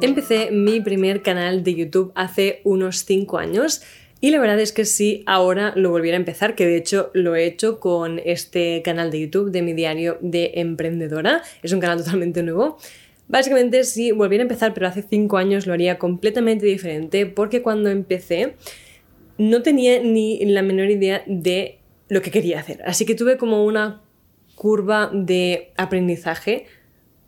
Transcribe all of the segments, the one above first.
Empecé mi primer canal de YouTube hace unos 5 años y la verdad es que sí, ahora lo volviera a empezar, que de hecho lo he hecho con este canal de YouTube de mi diario de emprendedora. Es un canal totalmente nuevo. Básicamente si volviera a empezar, pero hace 5 años lo haría completamente diferente porque cuando empecé no tenía ni la menor idea de lo que quería hacer. Así que tuve como una curva de aprendizaje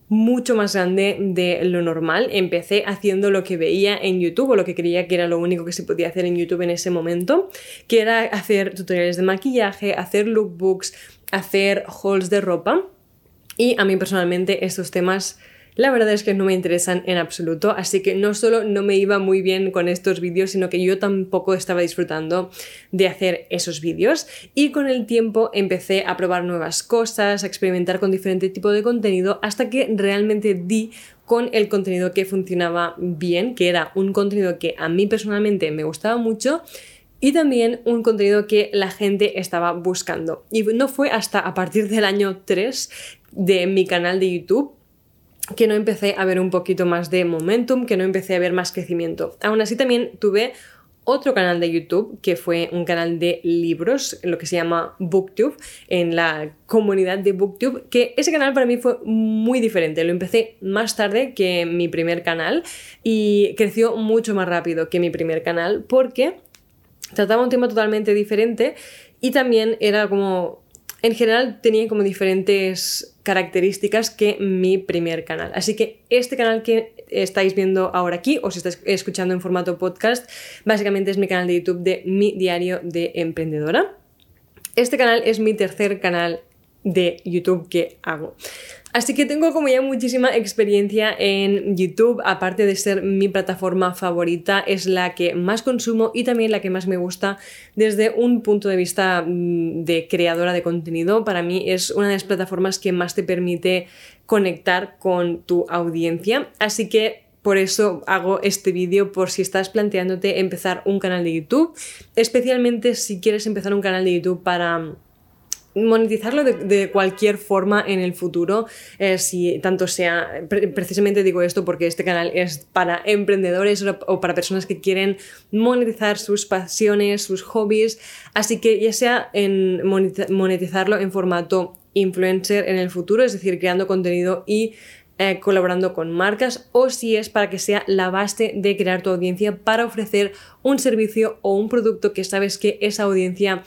mucho más grande de lo normal. Empecé haciendo lo que veía en YouTube o lo que creía que era lo único que se podía hacer en YouTube en ese momento, que era hacer tutoriales de maquillaje, hacer lookbooks, hacer hauls de ropa. Y a mí personalmente estos temas la verdad es que no me interesan en absoluto, así que no solo no me iba muy bien con estos vídeos, sino que yo tampoco estaba disfrutando de hacer esos vídeos y con el tiempo empecé a probar nuevas cosas, a experimentar con diferente tipo de contenido hasta que realmente di con el contenido que funcionaba bien, que era un contenido que a mí personalmente me gustaba mucho y también un contenido que la gente estaba buscando. Y no fue hasta a partir del año 3 de mi canal de YouTube que no empecé a ver un poquito más de momentum, que no empecé a ver más crecimiento. Aún así también tuve otro canal de YouTube que fue un canal de libros, lo que se llama Booktube, en la comunidad de Booktube, que ese canal para mí fue muy diferente. Lo empecé más tarde que mi primer canal y creció mucho más rápido que mi primer canal porque trataba un tema totalmente diferente y también era como en general tenía como diferentes características que mi primer canal. Así que este canal que estáis viendo ahora aquí, o si estáis escuchando en formato podcast, básicamente es mi canal de YouTube de mi diario de emprendedora. Este canal es mi tercer canal de YouTube que hago. Así que tengo como ya muchísima experiencia en YouTube, aparte de ser mi plataforma favorita, es la que más consumo y también la que más me gusta desde un punto de vista mm, de creadora de contenido. Para mí es una de las plataformas que más te permite conectar con tu audiencia. Así que por eso hago este vídeo por si estás planteándote empezar un canal de YouTube, especialmente si quieres empezar un canal de YouTube para monetizarlo de, cualquier forma en el futuro, eh, si tanto sea, precisamente digo esto porque este canal es para emprendedores o para personas que quieren monetizar sus pasiones, sus hobbies, así que ya sea en monetizarlo en formato influencer en el futuro, es decir, creando contenido y eh, colaborando con marcas o si es para que sea la base de crear tu audiencia para ofrecer un servicio o un producto que sabes que esa audiencia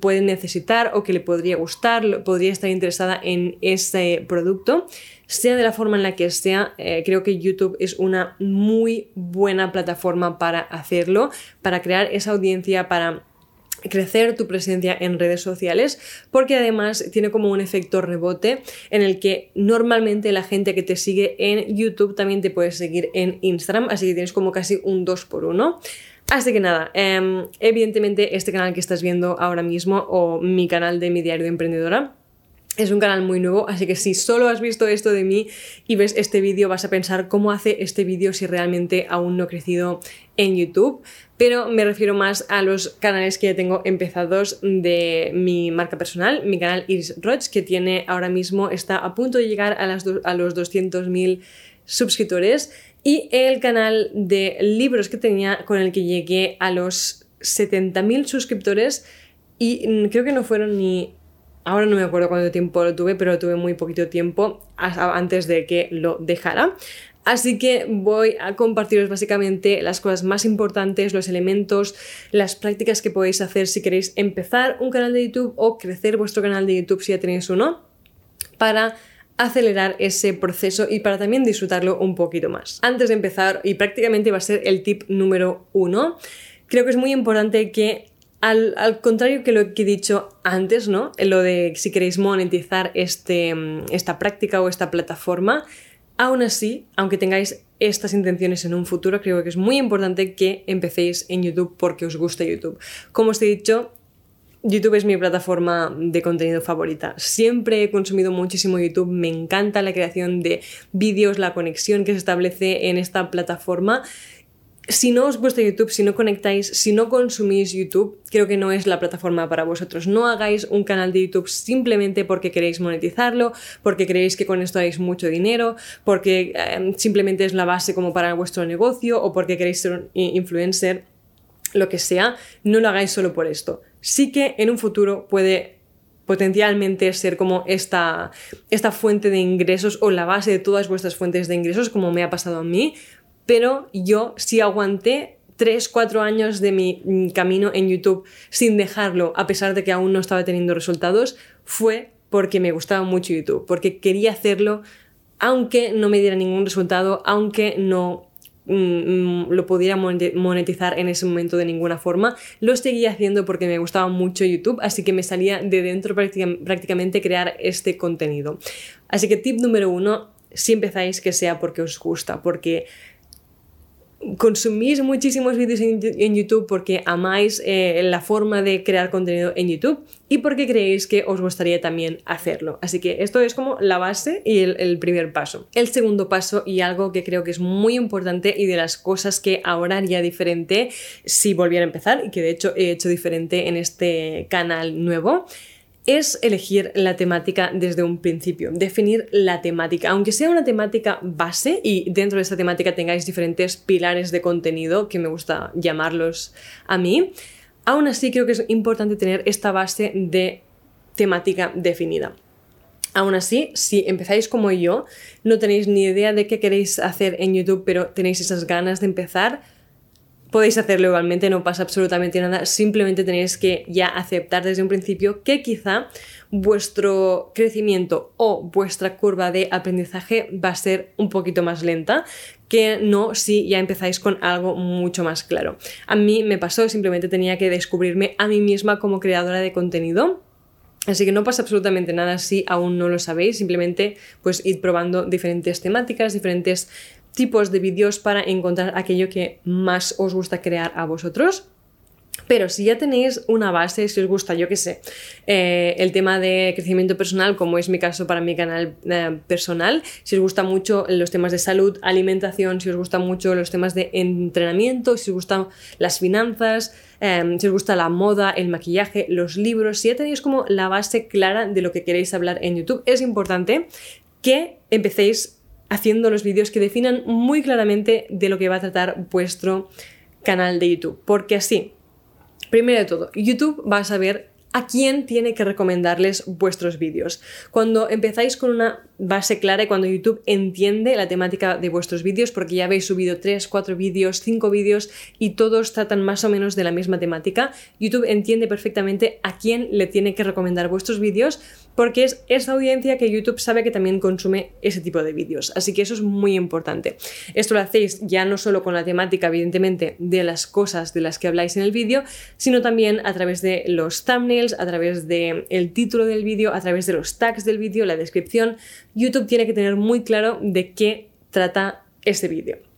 puede necesitar o que le podría gustar, podría estar interesada en ese producto. Sea de la forma en la que sea, eh, creo que YouTube es una muy buena plataforma para hacerlo, para crear esa audiencia, para crecer tu presencia en redes sociales porque además tiene como un efecto rebote en el que normalmente la gente que te sigue en YouTube también te puede seguir en Instagram así que tienes como casi un 2 por 1 Así que nada, em, evidentemente este canal que estás viendo ahora mismo o mi canal de mi diario de emprendedora es un canal muy nuevo, así que si solo has visto esto de mí y ves este vídeo vas a pensar cómo hace este vídeo si realmente aún no he crecido en YouTube, pero me refiero más a los canales que ya tengo empezados de mi marca personal, mi canal Iris Roach, que tiene ahora mismo, está a punto de llegar a, a los 200.000 suscriptores, y el canal de libros que tenía con el que llegué a los 70.000 suscriptores y mm, creo que no fueron ni Ahora no me acuerdo cuánto tiempo lo tuve, pero lo tuve muy poquito tiempo antes de que lo dejara. Así que voy a compartiros básicamente las cosas más importantes, los elementos, las prácticas que podéis hacer si queréis empezar un canal de YouTube o crecer vuestro canal de YouTube si ya tenéis uno, para acelerar ese proceso y para también disfrutarlo un poquito más. Antes de empezar, y prácticamente va a ser el tip número uno, creo que es muy importante que al, contrario que lo que he dicho antes, ¿no? Lo de si queréis monetizar este, mm, esta práctica o esta plataforma, aún así, aunque tengáis estas intenciones en un futuro, creo que es muy importante que empecéis en YouTube porque os gusta YouTube. Como os he dicho, YouTube es mi plataforma de contenido favorita. Siempre he consumido muchísimo YouTube, me encanta la creación de vídeos, la conexión que se establece en esta plataforma si no os gusta YouTube, si no conectáis, si no consumís YouTube, creo que no es la plataforma para vosotros. No hagáis un canal de YouTube simplemente porque queréis monetizarlo, porque creéis que con esto haréis mucho dinero, porque em, simplemente es la base como para vuestro negocio o porque queréis ser un influencer, lo que sea. No lo hagáis solo por esto. Sí que en un futuro puede potencialmente ser como esta, esta fuente de ingresos o la base de todas vuestras fuentes de ingresos, como me ha pasado a mí, pero yo sí aguanté 3, 4 años de mi mm, camino en YouTube sin dejarlo, a pesar de que aún no estaba teniendo resultados, fue porque me gustaba mucho YouTube, porque quería hacerlo aunque no me diera ningún resultado, aunque no lo pudiera monetizar en ese momento de ninguna forma, lo seguía haciendo porque me gustaba mucho YouTube, así que me salía de dentro prácticamente crear este contenido. Así que tip número uno, si empezáis que sea porque os gusta, porque consumís muchísimos vídeos en, YouTube porque amáis eh, la forma de crear contenido en YouTube y porque creéis que os gustaría también hacerlo. Así que esto es como la base y el, el, primer paso. El segundo paso y algo que creo que es muy importante y de las cosas que ahora haría diferente si volviera a empezar y que de hecho he hecho diferente en este canal nuevo es elegir la temática desde un principio, definir la temática, aunque sea una temática base y dentro de esta temática tengáis diferentes pilares de contenido, que me gusta llamarlos a mí, aún así creo que es importante tener esta base de temática definida. Aún así, si empezáis como yo, no tenéis ni idea de qué queréis hacer en YouTube, pero tenéis esas ganas de empezar, podéis hacerlo igualmente, no pasa absolutamente nada, simplemente tenéis que ya aceptar desde un principio que quizá vuestro crecimiento o vuestra curva de aprendizaje va a ser un poquito más lenta que no si ya empezáis con algo mucho más claro. A mí me pasó, simplemente tenía que descubrirme a mí misma como creadora de contenido. Así que no pasa absolutamente nada si aún no lo sabéis, simplemente pues id probando diferentes temáticas, diferentes tipos de vídeos para encontrar aquello que más os gusta crear a vosotros. Pero si ya tenéis una base, si os gusta, yo qué sé, eh, el tema de crecimiento personal, como es mi caso para mi canal eh, personal, si os gusta mucho los temas de salud, alimentación, si os gusta mucho los temas de entrenamiento, si os gustan las finanzas, em, si os gusta la moda, el maquillaje, los libros, si ya tenéis como la base clara de lo que queréis hablar en YouTube, es importante que empecéis haciendo los vídeos que definan muy claramente de lo que va a tratar vuestro canal de YouTube. Porque así, primero de todo, YouTube va a saber a quién tiene que recomendarles vuestros vídeos. Cuando empezáis con una base clara y cuando YouTube entiende la temática de vuestros vídeos, porque ya habéis subido 3, 4 vídeos, 5 vídeos y todos tratan más o menos de la misma temática, YouTube entiende perfectamente a quién le tiene que recomendar vuestros vídeos, porque es esa audiencia que YouTube sabe que también consume ese tipo de vídeos. Así que eso es muy importante. Esto lo hacéis ya no solo con la temática, evidentemente, de las cosas de las que habláis en el vídeo, sino también a través de los thumbnails, a través del el título del vídeo, a través de los tags del vídeo, la descripción, YouTube tiene que tener muy claro de qué trata este vídeo.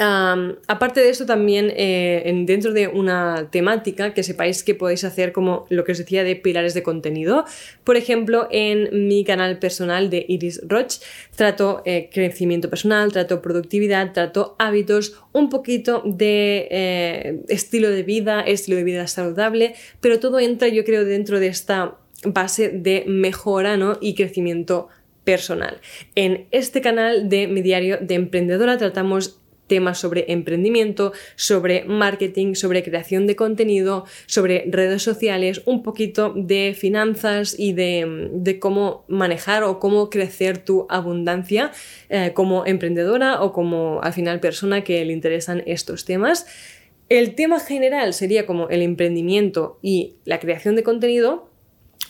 Aparte de esto, también eh, dentro de una temática que sepáis que podéis hacer como lo que os decía de pilares de contenido. Por ejemplo, en mi canal personal de Iris Roch trato eh, crecimiento personal, trato productividad, trato hábitos, un poquito de eh, estilo de vida, estilo de vida saludable, pero todo entra yo creo dentro de esta base de mejora y crecimiento personal. En este canal de mi diario de emprendedora tratamos temas sobre emprendimiento, sobre marketing, sobre creación de contenido, sobre redes sociales, un poquito de finanzas y de, cómo manejar o cómo crecer tu abundancia eh, como emprendedora o como al final persona que le interesan estos temas. El tema general sería como el emprendimiento y la creación de contenido,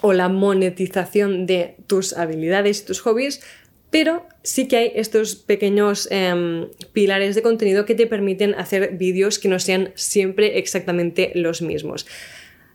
o la monetización de tus habilidades y tus hobbies, pero sí que hay estos pequeños em, pilares de contenido que te permiten hacer vídeos que no sean siempre exactamente los mismos.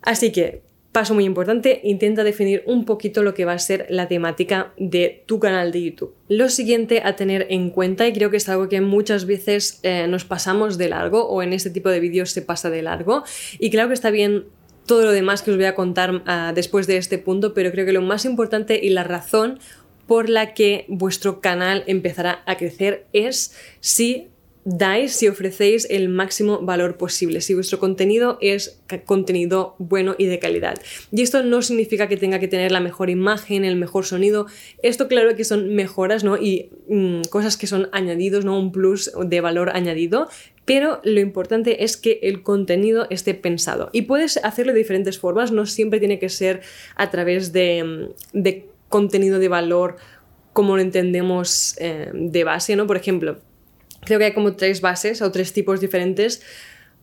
Así que, paso muy importante, intenta definir un poquito lo que va a ser la temática de tu canal de YouTube. Lo siguiente a tener en cuenta, y creo que es algo que muchas veces eh, nos pasamos de largo o en este tipo de vídeos se pasa de largo, y creo que está bien todo lo demás que os voy a contar ah, después de este punto, pero creo que lo más importante y la razón por la que vuestro canal empezará a crecer es si dais si ofrecéis el máximo valor posible, si vuestro contenido es contenido bueno y de calidad. Y esto no significa que tenga que tener la mejor imagen, el mejor sonido. Esto claro que son mejoras, ¿no? Y mm, cosas que son añadidos, ¿no? Un plus de valor añadido. Pero lo importante es que el contenido esté pensado. Y puedes hacerlo de diferentes formas, no siempre tiene que ser a través de, mm, de contenido de valor como lo entendemos eh, de base, ¿no? Por ejemplo, creo que hay como tres bases o tres tipos diferentes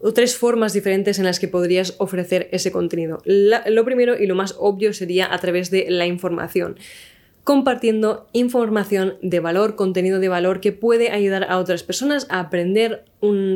o tres formas diferentes en las que podrías ofrecer ese contenido. lo primero y lo más obvio sería a través de la información compartiendo información de valor, contenido de valor que puede ayudar a otras personas a aprender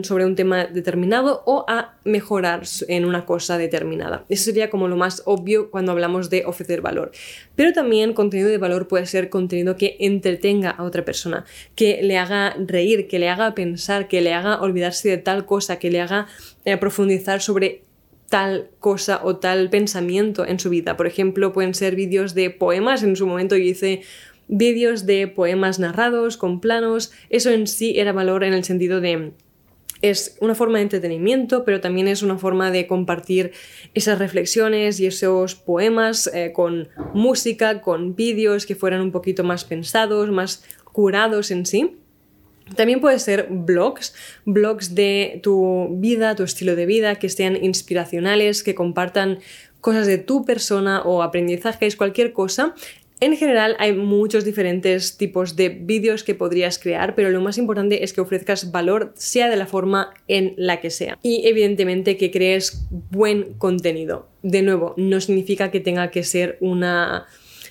sobre un tema determinado o a mejorar en una cosa determinada. Eso sería como lo más obvio cuando hablamos de ofrecer valor. Pero también contenido de valor puede ser contenido que entretenga a otra persona, que le haga reír, que le haga pensar, que le haga olvidarse de tal cosa, que le haga eh, profundizar sobre tal cosa o tal pensamiento en su vida. Por ejemplo, pueden ser vídeos de poemas. En su momento yo hice vídeos de poemas narrados con planos. Eso en sí era valor en el sentido de es una forma de entretenimiento, pero también es una forma de compartir esas reflexiones y esos poemas eh, con música, con vídeos que fueran un poquito más pensados, más curados en sí. También puede ser blogs, blogs de tu vida, tu estilo de vida, que sean inspiracionales, que compartan cosas de tu persona o aprendizajes, cualquier cosa. En general hay muchos diferentes tipos de vídeos que podrías crear, pero lo más importante es que ofrezcas valor sea de la forma en la que sea. Y evidentemente que crees buen contenido. De nuevo, no significa que tenga que ser una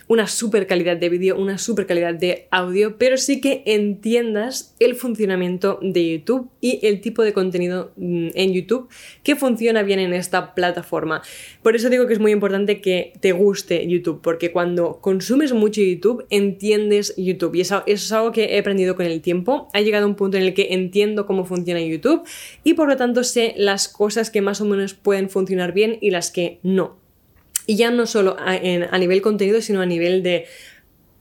una super calidad de vídeo, una super calidad de audio, pero sí que entiendas el funcionamiento de YouTube y el tipo de contenido mm, en YouTube que funciona bien en esta plataforma. Por eso digo que es muy importante que te guste YouTube, porque cuando consumes mucho YouTube, entiendes YouTube. Y eso, eso es algo que he aprendido con el tiempo. Ha llegado un punto en el que entiendo cómo funciona YouTube y por lo tanto sé las cosas que más o menos pueden funcionar bien y las que no. Y ya no solo a, nivel contenido, sino a nivel de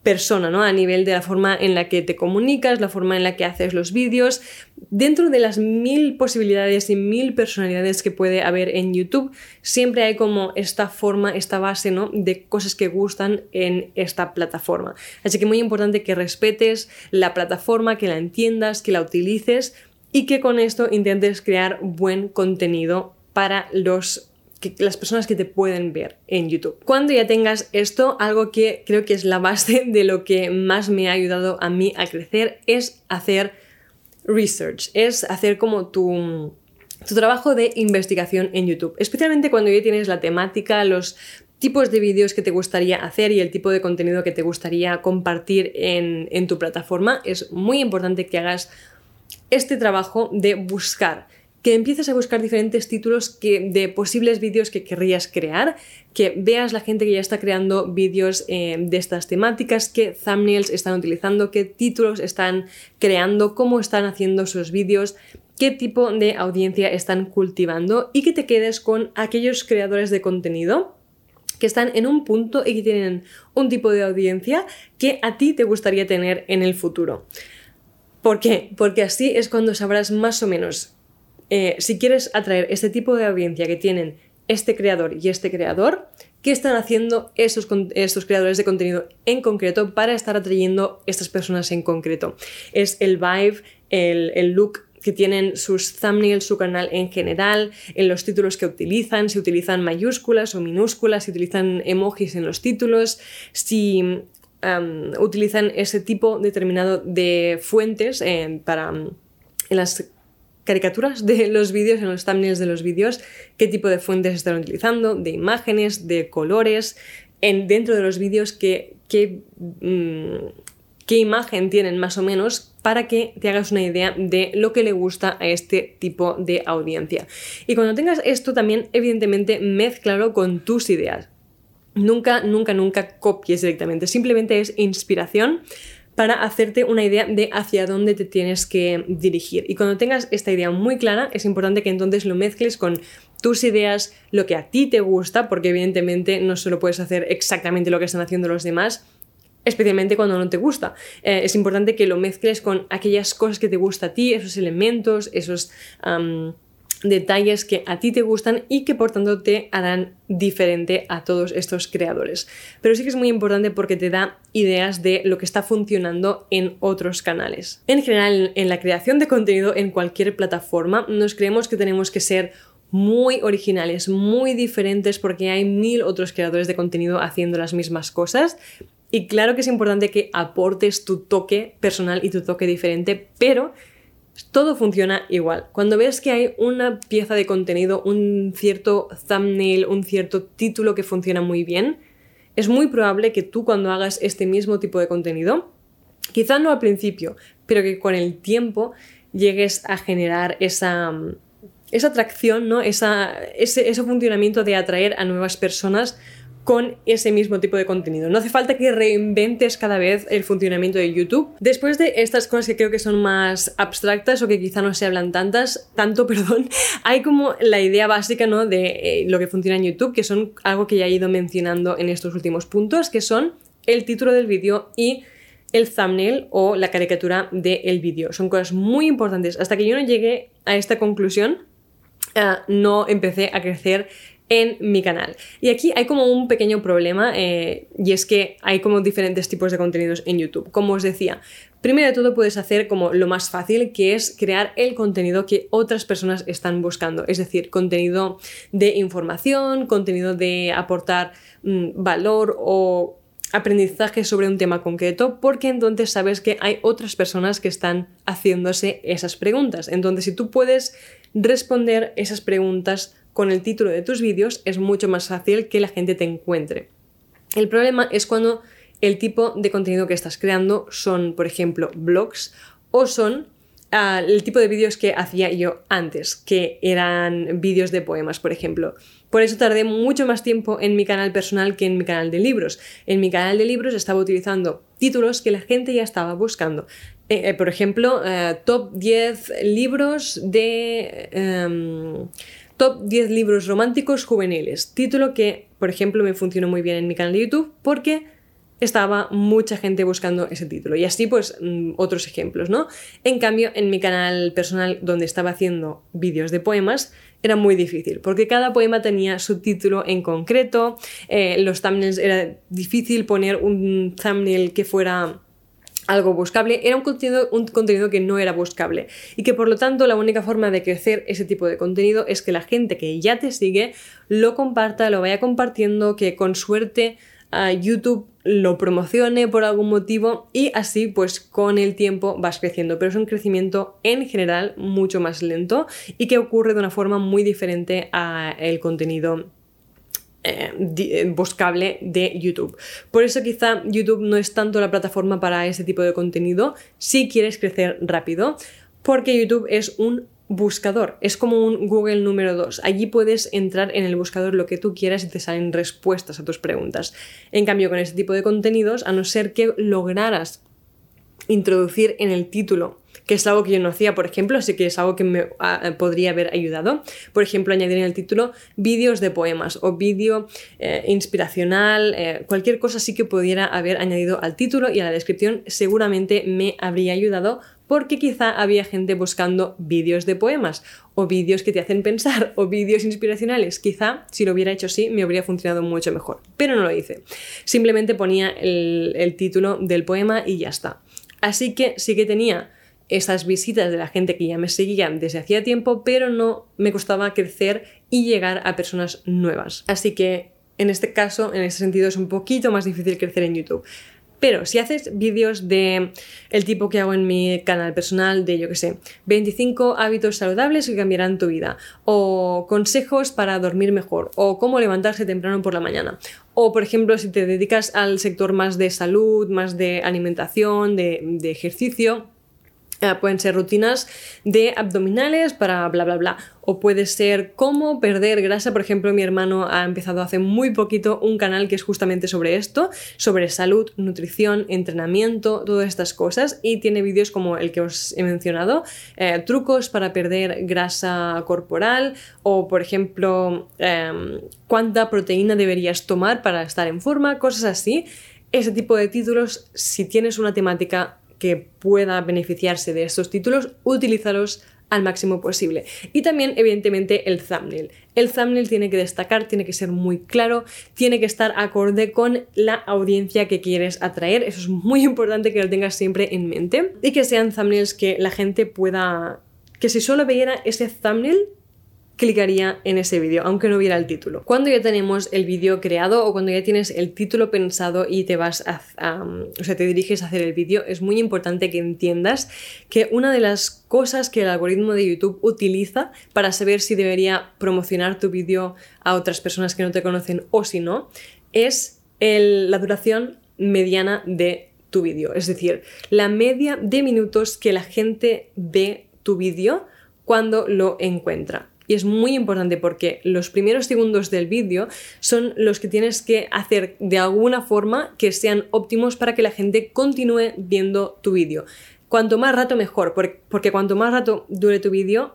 persona, ¿no? A nivel de la forma en la que te comunicas, la forma en la que haces los vídeos. Dentro de las mil posibilidades y mil personalidades que puede haber en YouTube, siempre hay como esta forma, esta base, ¿no? De cosas que gustan en esta plataforma. Así que muy importante que respetes la plataforma, que la entiendas, que la utilices y que con esto intentes crear buen contenido para los las personas que te pueden ver en YouTube. Cuando ya tengas esto, algo que creo que es la base de lo que más me ha ayudado a mí a crecer es hacer research, es hacer como tu, tu trabajo de investigación en YouTube, especialmente cuando ya tienes la temática, los tipos de vídeos que te gustaría hacer y el tipo de contenido que te gustaría compartir en, en tu plataforma, es muy importante que hagas este trabajo de buscar que empieces a buscar diferentes títulos que, de posibles vídeos que querrías crear, que veas la gente que ya está creando vídeos eh, de estas temáticas, qué thumbnails están utilizando, qué títulos están creando, cómo están haciendo sus vídeos, qué tipo de audiencia están cultivando y que te quedes con aquellos creadores de contenido que están en un punto y que tienen un tipo de audiencia que a ti te gustaría tener en el futuro. ¿Por qué? Porque así es cuando sabrás más o menos eh, si quieres atraer este tipo de audiencia que tienen este creador y este creador, ¿qué están haciendo estos, estos creadores de contenido en concreto para estar atrayendo estas personas en concreto? Es el vibe, el, el look que tienen sus thumbnails, su canal en general, en los títulos que utilizan, si utilizan mayúsculas o minúsculas, si utilizan emojis en los títulos, si utilizan ese tipo determinado de fuentes eh, para en las caricaturas de los vídeos, en los thumbnails de los vídeos, qué tipo de fuentes están utilizando, de imágenes, de colores, en, dentro de los vídeos, qué, qué, mm, qué imagen tienen más o menos para que te hagas una idea de lo que le gusta a este tipo de audiencia. Y cuando tengas esto también, evidentemente, mezclalo con tus ideas. Nunca, nunca, nunca copies directamente. Simplemente es inspiración para hacerte una idea de hacia dónde te tienes que dirigir. Y cuando tengas esta idea muy clara, es importante que entonces lo mezcles con tus ideas, lo que a ti te gusta, porque evidentemente no solo puedes hacer exactamente lo que están haciendo los demás, especialmente cuando no te gusta. Eh, es importante que lo mezcles con aquellas cosas que te gusta a ti, esos elementos, esos detalles que a ti te gustan y que por tanto te harán diferente a todos estos creadores. Pero sí que es muy importante porque te da ideas de lo que está funcionando en otros canales. En general, en la creación de contenido en cualquier plataforma, nos creemos que tenemos que ser muy originales, muy diferentes porque hay mil otros creadores de contenido haciendo las mismas cosas. Y claro que es importante que aportes tu toque personal y tu toque diferente, pero todo funciona igual. Cuando ves que hay una pieza de contenido, un cierto thumbnail, un cierto título que funciona muy bien, es muy probable que tú cuando hagas este mismo tipo de contenido, quizá no al principio, pero que con el tiempo llegues a generar esa, esa atracción, ¿no? ese, ese funcionamiento de atraer a nuevas personas con ese mismo tipo de contenido. No hace falta que reinventes cada vez el funcionamiento de YouTube. Después de estas cosas que creo que son más abstractas o que quizá no se hablan tantas, tanto, perdón, hay como la idea básica ¿no? de eh, lo que funciona en YouTube, que son algo que ya he ido mencionando en estos últimos puntos, que son el título del vídeo y el thumbnail o la caricatura del vídeo. Son cosas muy importantes. Hasta que yo no llegué a esta conclusión, eh, no empecé a crecer en mi canal. Y aquí hay como un pequeño problema eh, y es que hay como diferentes tipos de contenidos en YouTube. Como os decía, primero de todo puedes hacer como lo más fácil que es crear el contenido que otras personas están buscando. Es decir, contenido de información, contenido de aportar mm, valor o aprendizaje sobre un tema concreto porque entonces sabes que hay otras personas que están haciéndose esas preguntas. Entonces, si tú puedes responder esas preguntas con el título de tus vídeos es mucho más fácil que la gente te encuentre. El problema es cuando el tipo de contenido que estás creando son, por ejemplo, blogs o son ah, el tipo de vídeos que hacía yo antes, que eran vídeos de poemas, por ejemplo. Por eso tardé mucho más tiempo en mi canal personal que en mi canal de libros. En mi canal de libros estaba utilizando títulos que la gente ya estaba buscando. Eh, eh, por ejemplo, eh, top 10 libros de... Em, Top 10 libros románticos juveniles. Título que, por ejemplo, me funcionó muy bien en mi canal de YouTube porque estaba mucha gente buscando ese título. Y así, pues, mm, otros ejemplos, ¿no? En cambio, en mi canal personal, donde estaba haciendo vídeos de poemas, era muy difícil, porque cada poema tenía su título en concreto, eh, los thumbnails era difícil poner un thumbnail que fuera algo buscable, era un contenido, un contenido que no era buscable. Y que por lo tanto la única forma de crecer ese tipo de contenido es que la gente que ya te sigue lo comparta, lo vaya compartiendo, que con suerte a YouTube lo promocione por algún motivo y así pues con el tiempo vas creciendo, pero es un crecimiento en general mucho más lento y que ocurre de una forma muy diferente a el contenido eh, eh, buscable de YouTube. Por eso quizá YouTube no es tanto la plataforma para ese tipo de contenido si quieres crecer rápido, porque YouTube es un buscador, es como un Google número 2. Allí puedes entrar en el buscador lo que tú quieras y te salen respuestas a tus preguntas. En cambio, con este tipo de contenidos, a no ser que lograras introducir en el título que es algo que yo no hacía, por ejemplo, así que es algo que me ah, podría haber ayudado. Por ejemplo, añadir en el título vídeos de poemas o vídeo eh, inspiracional, eh, cualquier cosa sí que pudiera haber añadido al título y a la descripción seguramente me habría ayudado porque quizá había gente buscando vídeos de poemas o vídeos que te hacen pensar o vídeos inspiracionales. Quizá si lo hubiera hecho así me habría funcionado mucho mejor, pero no lo hice. Simplemente ponía el, el título del poema y ya está. Así que sí que tenía esas visitas de la gente que ya me seguía desde hacía tiempo, pero no me costaba crecer y llegar a personas nuevas. Así que en este caso, en ese sentido, es un poquito más difícil crecer en YouTube. Pero si haces vídeos de el tipo que hago en mi canal personal, de yo que sé, 25 hábitos saludables que cambiarán tu vida, o consejos para dormir mejor, o cómo levantarse temprano por la mañana, o por ejemplo, si te dedicas al sector más de salud, más de alimentación, de ejercicio, Ah, pueden ser rutinas de abdominales para bla bla bla. O puede ser cómo perder grasa. Por ejemplo, mi hermano ha empezado hace muy poquito un canal que es justamente sobre esto, sobre salud, nutrición, entrenamiento, todas estas cosas. Y tiene vídeos como el que os he mencionado, eh, trucos para perder grasa corporal. O por ejemplo, em, cuánta proteína deberías tomar para estar en forma, cosas así. ese tipo de títulos, si tienes una temática que pueda beneficiarse de estos títulos, utilízalos al máximo posible. Y también, evidentemente, el thumbnail. El thumbnail tiene que destacar, tiene que ser muy claro, tiene que estar acorde con la audiencia que quieres atraer. Eso es muy importante que lo tengas siempre en mente. Y que sean thumbnails que la gente pueda... Que si solo viera ese thumbnail, clicaría en ese vídeo, aunque no viera el título. Cuando ya tenemos el vídeo creado o cuando ya tienes el título pensado y te vas a, o sea, te diriges a hacer el vídeo, es muy importante que entiendas que una de las cosas que el algoritmo de YouTube utiliza para saber si debería promocionar tu vídeo a otras personas que no te conocen o si no, es la duración mediana de tu vídeo, es decir, la media de minutos que la gente ve tu vídeo cuando lo encuentra. Y es muy importante porque los primeros segundos del vídeo son los que tienes que hacer de alguna forma que sean óptimos para que la gente continúe viendo tu vídeo. Cuanto más rato mejor, porque cuanto más rato dure tu vídeo,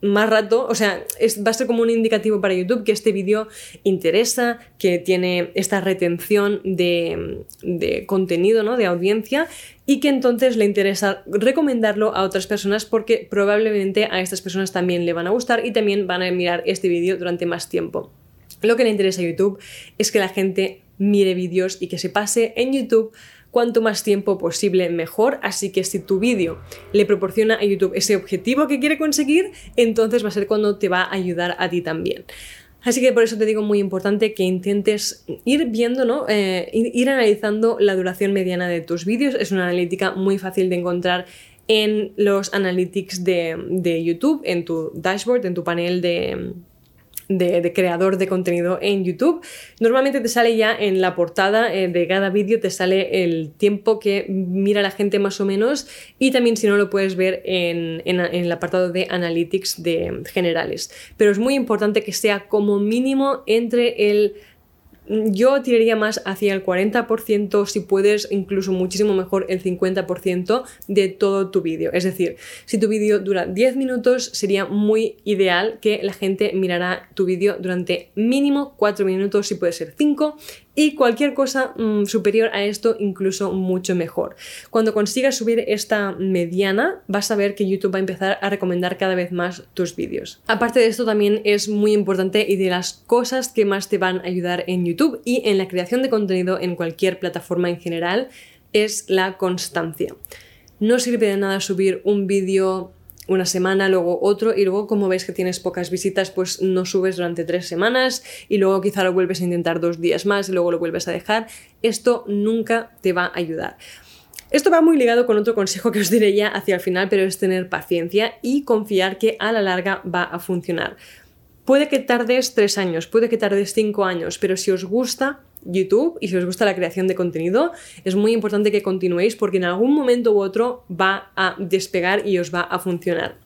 más rato, o sea, va a ser como un indicativo para YouTube que este vídeo interesa, que tiene esta retención de, de, contenido, ¿no? De audiencia y que entonces le interesa recomendarlo a otras personas porque probablemente a estas personas también le van a gustar y también van a mirar este vídeo durante más tiempo. Lo que le interesa a YouTube es que la gente mire vídeos y que se pase en YouTube cuanto más tiempo posible mejor, así que si tu vídeo le proporciona a YouTube ese objetivo que quiere conseguir, entonces va a ser cuando te va a ayudar a ti también. Así que por eso te digo muy importante que intentes ir viendo, ¿no? Eh, ir analizando la duración mediana de tus vídeos. Es una analítica muy fácil de encontrar en los analytics de YouTube, en tu dashboard, en tu panel de, de, creador de contenido en YouTube. Normalmente te sale ya en la portada eh, de cada vídeo, te sale el tiempo que mira la gente más o menos y también si no lo puedes ver en, en el apartado de Analytics de generales. Pero es muy importante que sea como mínimo entre el yo tiraría más hacia el 40%, si puedes, incluso muchísimo mejor el 50% de todo tu vídeo. Es decir, si tu vídeo dura 10 minutos, sería muy ideal que la gente mirara tu vídeo durante mínimo 4 minutos, si puede ser 5, y cualquier cosa mm, superior a esto incluso mucho mejor. Cuando consigas subir esta mediana vas a ver que YouTube va a empezar a recomendar cada vez más tus vídeos. Aparte de esto también es muy importante y de las cosas que más te van a ayudar en YouTube y en la creación de contenido en cualquier plataforma en general es la constancia. No sirve de nada subir un vídeo una semana, luego otro, y luego como ves que tienes pocas visitas, pues no subes durante tres semanas y luego quizá lo vuelves a intentar dos días más y luego lo vuelves a dejar. Esto nunca te va a ayudar. Esto va muy ligado con otro consejo que os diré ya hacia el final, pero es tener paciencia y confiar que a la larga va a funcionar. Puede que tardes tres años, puede que tardes cinco años, pero si os gusta, YouTube y si os gusta la creación de contenido, es muy importante que continuéis porque en algún momento u otro va a despegar y os va a funcionar.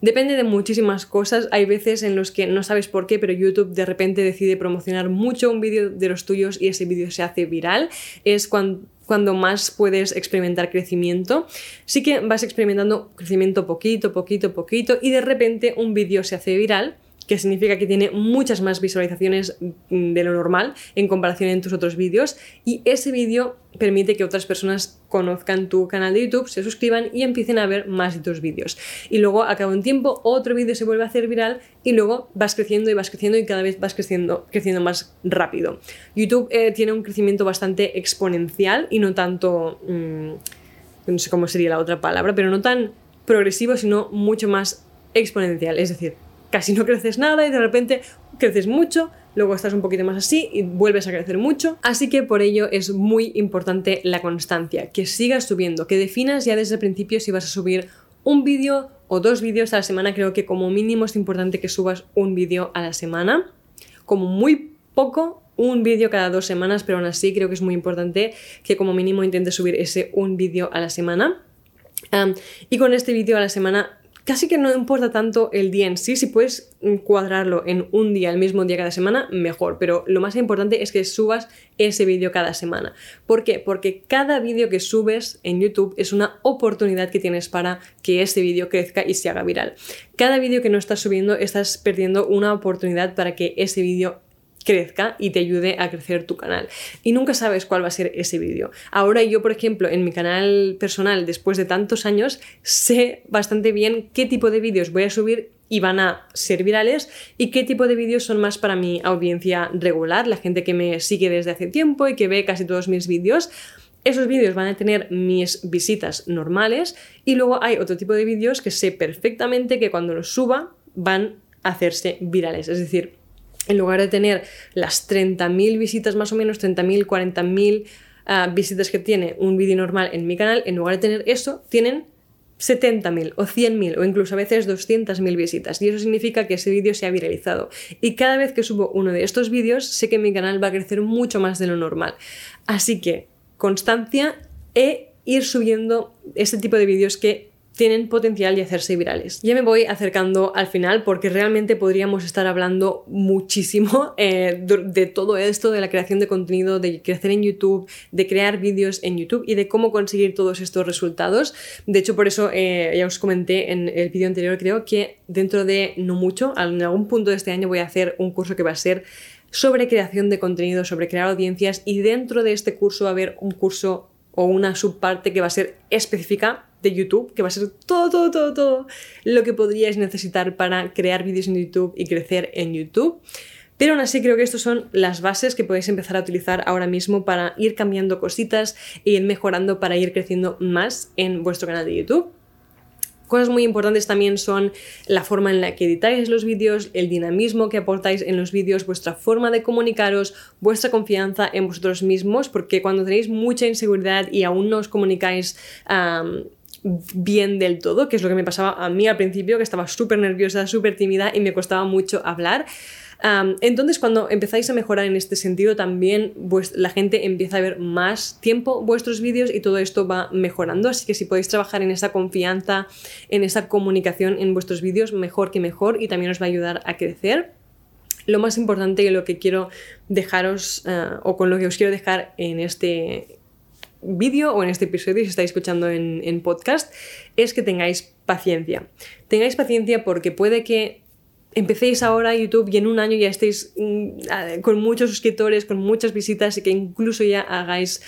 Depende de muchísimas cosas. Hay veces en los que no sabes por qué, pero YouTube de repente decide promocionar mucho un vídeo de los tuyos y ese vídeo se hace viral. Es cuando, cuando más puedes experimentar crecimiento. Sí que vas experimentando crecimiento poquito, poquito, poquito y de repente un vídeo se hace viral que significa que tiene muchas más visualizaciones mm, de lo normal en comparación en tus otros vídeos y ese vídeo permite que otras personas conozcan tu canal de YouTube, se suscriban y empiecen a ver más de tus vídeos. Y luego, a cabo de un tiempo, otro vídeo se vuelve a hacer viral y luego vas creciendo y vas creciendo y cada vez vas creciendo, creciendo más rápido. YouTube eh, tiene un crecimiento bastante exponencial y no tanto... Mm, no sé cómo sería la otra palabra, pero no tan progresivo, sino mucho más exponencial. Es decir, casi no creces nada y de repente creces mucho, luego estás un poquito más así y vuelves a crecer mucho. Así que por ello es muy importante la constancia, que sigas subiendo, que definas ya desde el principio si vas a subir un vídeo o dos vídeos a la semana. Creo que como mínimo es importante que subas un vídeo a la semana, como muy poco un vídeo cada dos semanas, pero aún así creo que es muy importante que como mínimo intentes subir ese un vídeo a la semana. y con este vídeo a la semana casi que no importa tanto el día en sí, si puedes cuadrarlo en un día, el mismo día cada semana, mejor, pero lo más importante es que subas ese vídeo cada semana. ¿Por qué? Porque cada vídeo que subes en YouTube es una oportunidad que tienes para que ese vídeo crezca y se haga viral. Cada vídeo que no estás subiendo estás perdiendo una oportunidad para que ese vídeo crezca y te ayude a crecer tu canal. Y nunca sabes cuál va a ser ese vídeo. Ahora yo, por ejemplo, en mi canal personal, después de tantos años, sé bastante bien qué tipo de vídeos voy a subir y van a ser virales y qué tipo de vídeos son más para mi audiencia regular, la gente que me sigue desde hace tiempo y que ve casi todos mis vídeos. Esos vídeos van a tener mis visitas normales y luego hay otro tipo de vídeos que sé perfectamente que cuando los suba van a hacerse virales. Es decir, en lugar de tener las 30.000 visitas más o menos, 30.000, 40.000 uh, visitas que tiene un vídeo normal en mi canal, en lugar de tener eso, tienen 70.000 o 100.000 o incluso a veces 200.000 visitas. Y eso significa que ese vídeo se ha viralizado. Y cada vez que subo uno de estos vídeos sé que mi canal va a crecer mucho más de lo normal. Así que constancia e ir subiendo este tipo de vídeos que tienen potencial de hacerse virales. Ya me voy acercando al final porque realmente podríamos estar hablando muchísimo eh, de todo esto, de la creación de contenido, de crecer en YouTube, de crear vídeos en YouTube y de cómo conseguir todos estos resultados. De hecho, por eso eh, ya os comenté en el vídeo anterior, creo que dentro de no mucho, en algún punto de este año voy a hacer un curso que va a ser sobre creación de contenido, sobre crear audiencias y dentro de este curso va a haber un curso o una subparte que va a ser específica de YouTube, que va a ser todo, todo, todo, todo lo que podríais necesitar para crear vídeos en YouTube y crecer en YouTube. Pero aún así creo que estas son las bases que podéis empezar a utilizar ahora mismo para ir cambiando cositas e ir mejorando para ir creciendo más en vuestro canal de YouTube. Cosas muy importantes también son la forma en la que editáis los vídeos, el dinamismo que aportáis en los vídeos, vuestra forma de comunicaros, vuestra confianza en vosotros mismos, porque cuando tenéis mucha inseguridad y aún no os comunicáis bien del todo, que es lo que me pasaba a mí al principio, que estaba súper nerviosa, súper tímida y me costaba mucho hablar. Entonces, cuando empezáis a mejorar en este sentido, también la gente empieza a ver más tiempo vuestros vídeos y todo esto va mejorando. Así que si podéis trabajar en esa confianza, en esa comunicación en vuestros vídeos, mejor que mejor y también os va a ayudar a crecer. Lo más importante y lo que quiero dejaros, ah, o con lo que os quiero dejar en este vídeo o en este episodio, si estáis escuchando en, podcast, es que tengáis paciencia. Tengáis paciencia porque puede que empecéis ahora YouTube y en un año ya estéis mm, con muchos suscriptores, con muchas visitas y que incluso ya hagáis,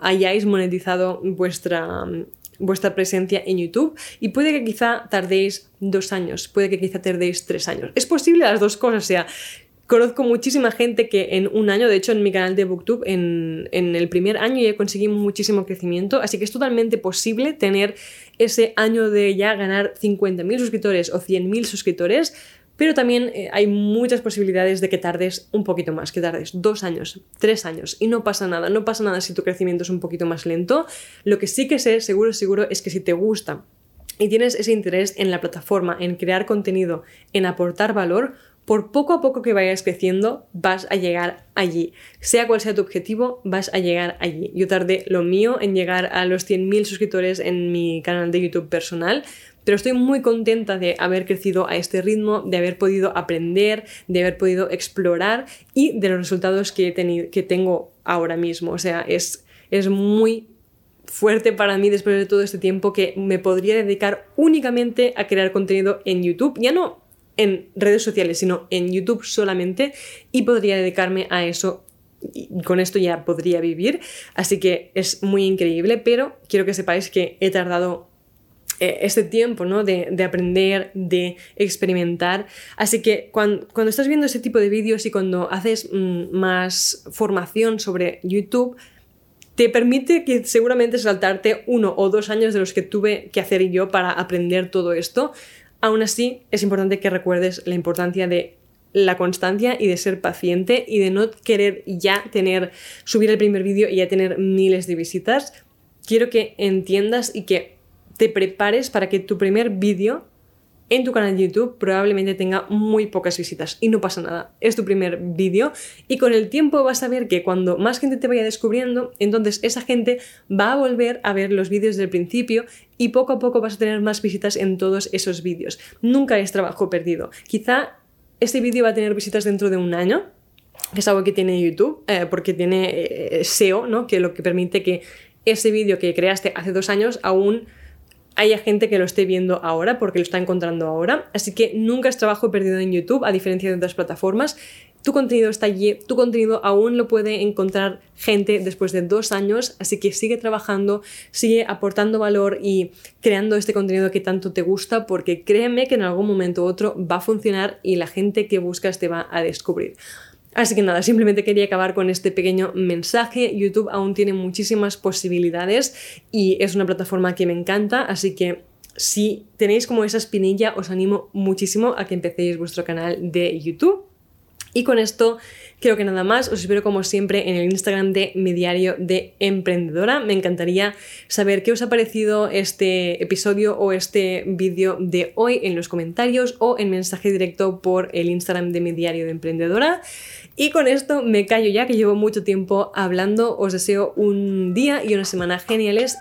hayáis monetizado vuestra, vuestra presencia en YouTube y puede que quizá tardéis dos años, puede que quizá tardéis tres años. Es posible las dos cosas, o sea, Conozco muchísima gente que en un año, de hecho en mi canal de Booktube, en, el primer año ya conseguí muchísimo crecimiento, así que es totalmente posible tener ese año de ya ganar 50.000 suscriptores o 100.000 suscriptores, pero también eh, hay muchas posibilidades de que tardes un poquito más, que tardes dos años, tres años, y no pasa nada, no pasa nada si tu crecimiento es un poquito más lento. Lo que sí que sé, seguro, seguro, es que si te gusta y tienes ese interés en la plataforma, en crear contenido, en aportar valor, por poco a poco que vayas creciendo, vas a llegar allí. Sea cual sea tu objetivo, vas a llegar allí. Yo tardé lo mío en llegar a los 100.000 suscriptores en mi canal de YouTube personal, pero estoy muy contenta de haber crecido a este ritmo, de haber podido aprender, de haber podido explorar y de los resultados que, he tenido, que tengo ahora mismo. O sea, es, es muy fuerte para mí después de todo este tiempo que me podría dedicar únicamente a crear contenido en YouTube. Ya no en redes sociales, sino en YouTube solamente y podría dedicarme a eso y con esto ya podría vivir. Así que es muy increíble, pero quiero que sepáis que he tardado eh, este tiempo ¿no? de, aprender, de experimentar. Así que cuando, estás viendo ese tipo de vídeos y cuando haces mm, más formación sobre YouTube, te permite que seguramente saltarte uno o dos años de los que tuve que hacer yo para aprender todo esto, Aún así, es importante que recuerdes la importancia de la constancia y de ser paciente y de no querer ya tener, subir el primer vídeo y ya tener miles de visitas. Quiero que entiendas y que te prepares para que tu primer vídeo en tu canal de YouTube probablemente tenga muy pocas visitas y no pasa nada. Es tu primer vídeo y con el tiempo vas a ver que cuando más gente te vaya descubriendo, entonces esa gente va a volver a ver los vídeos del principio y poco a poco vas a tener más visitas en todos esos vídeos. Nunca es trabajo perdido. Quizá este vídeo va a tener visitas dentro de un año, que es algo que tiene YouTube, eh, porque tiene eh, SEO, ¿no? que lo que permite que ese vídeo que creaste hace dos años aún haya gente que lo esté viendo ahora porque lo está encontrando ahora. Así que nunca es trabajo perdido en YouTube, a diferencia de otras plataformas. tu contenido está allí, tu contenido aún lo puede encontrar gente después de dos años, así que sigue trabajando, sigue aportando valor y creando este contenido que tanto te gusta, porque créeme que en algún momento u otro va a funcionar y la gente que buscas te va a descubrir. Así que nada, simplemente quería acabar con este pequeño mensaje. YouTube aún tiene muchísimas posibilidades y es una plataforma que me encanta, así que si tenéis como esa espinilla, os animo muchísimo a que empecéis vuestro canal de YouTube. Y con esto creo que nada más. Os espero como siempre en el Instagram de mi diario de emprendedora. Me encantaría saber qué os ha parecido este episodio o este vídeo de hoy en los comentarios o en mensaje directo por el Instagram de mi diario de emprendedora. Y con esto me callo ya que llevo mucho tiempo hablando. Os deseo un día y una semana geniales.